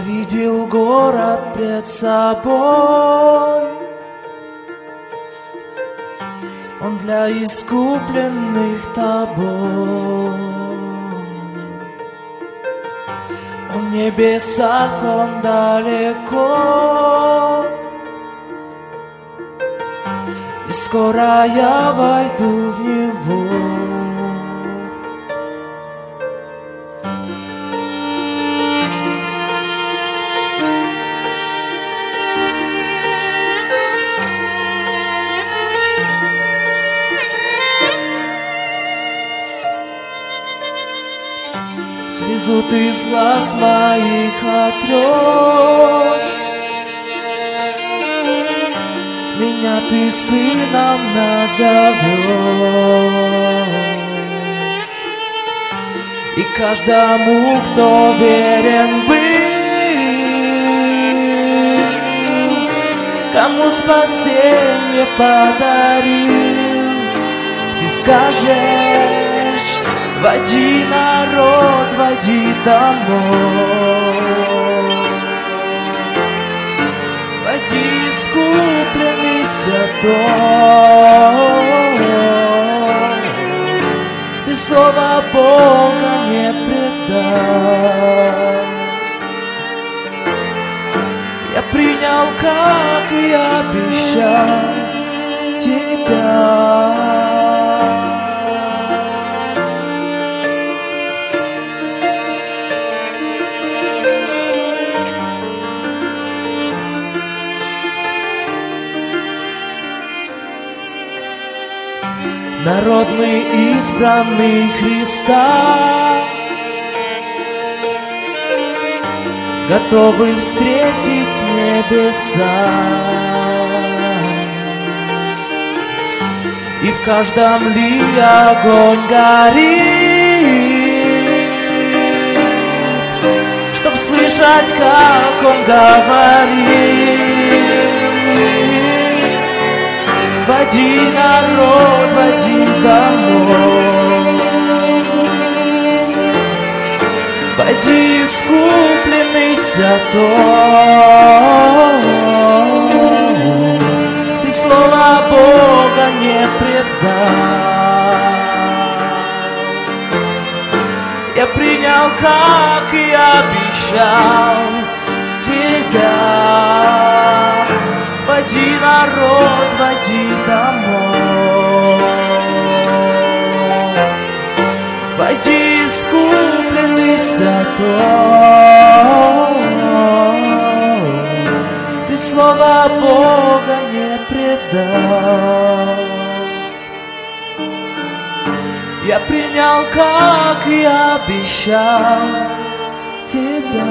видел город пред собой. Он для искупленных тобой. Он в небесах, он далеко. И скоро я войду в него. Слезу ты из глаз моих отрешь Меня ты сыном назовешь И каждому, кто верен был Кому спасение подарил Ты скажешь Войди, народ, войди домой. Войди, искупленный святой. Ты слова Бога не предай. Я принял, как и обещал Народ мы избранный Христа, Готовы встретить небеса. И в каждом ли огонь горит, Чтоб слышать, как он говорит. Води народ, води домой. Води искупленный святой Ты слова Бога не предай Я принял, как и обещал тебя. Води народ, води домой Войди искупленный святой. Ты слова Бога не предал. Я принял, как и обещал тебя